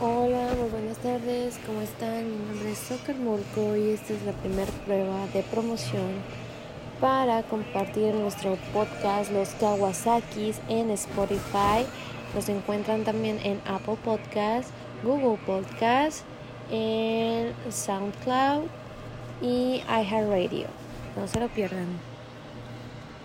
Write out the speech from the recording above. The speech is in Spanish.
Hola, muy buenas tardes, ¿cómo están? Mi nombre es Soccer Murko y esta es la primera prueba de promoción para compartir nuestro podcast Los Kawasakis en Spotify. Nos encuentran también en Apple Podcast, Google Podcast, en SoundCloud y iHeartRadio. No se lo pierdan.